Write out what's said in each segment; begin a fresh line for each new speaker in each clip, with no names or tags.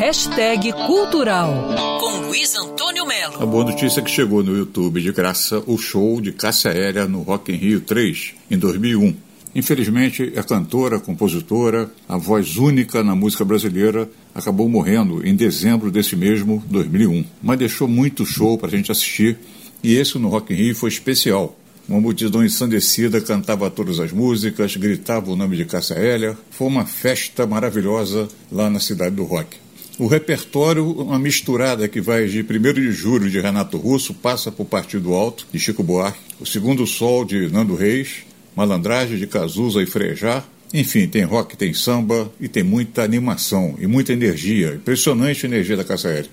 Hashtag Cultural, com Luiz Antônio Melo.
A boa notícia é que chegou no YouTube de graça o show de Cássia Aérea no Rock in Rio 3, em 2001. Infelizmente, a cantora, compositora, a voz única na música brasileira, acabou morrendo em dezembro desse mesmo 2001. Mas deixou muito show para a gente assistir e esse no Rock in Rio foi especial. Uma multidão ensandecida cantava todas as músicas, gritava o nome de Cássia Eller. Foi uma festa maravilhosa lá na cidade do rock. O repertório, uma misturada que vai de 1 de julho de Renato Russo, passa por Partido Alto, de Chico Buarque, o Segundo Sol de Nando Reis, Malandragem de Cazuza e Frejá. Enfim, tem rock, tem samba e tem muita animação e muita energia. Impressionante a energia da Cássia Eller.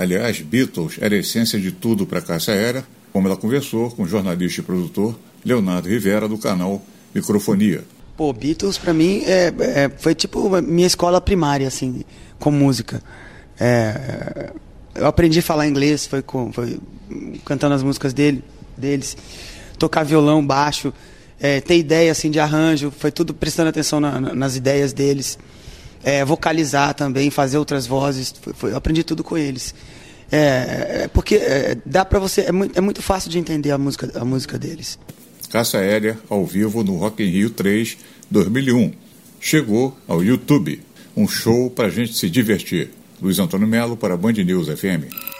Aliás, Beatles era a essência de tudo para Cássia Era, como ela conversou com o jornalista e produtor Leonardo Rivera, do canal Microfonia.
Pô, Beatles para mim é, é, foi tipo minha escola primária, assim, com música. É, eu aprendi a falar inglês, foi, com, foi cantando as músicas dele, deles, tocar violão, baixo, é, ter ideia assim de arranjo, foi tudo prestando atenção na, na, nas ideias deles é, vocalizar também, fazer outras vozes. Foi, foi, eu aprendi tudo com eles. É, é porque é, dá para você é muito, é muito fácil de entender a música a música deles.
Caça Aérea ao vivo no Rock in Rio 3 2001. Chegou ao YouTube, um show para gente se divertir. Luiz Antônio Melo para Band News FM.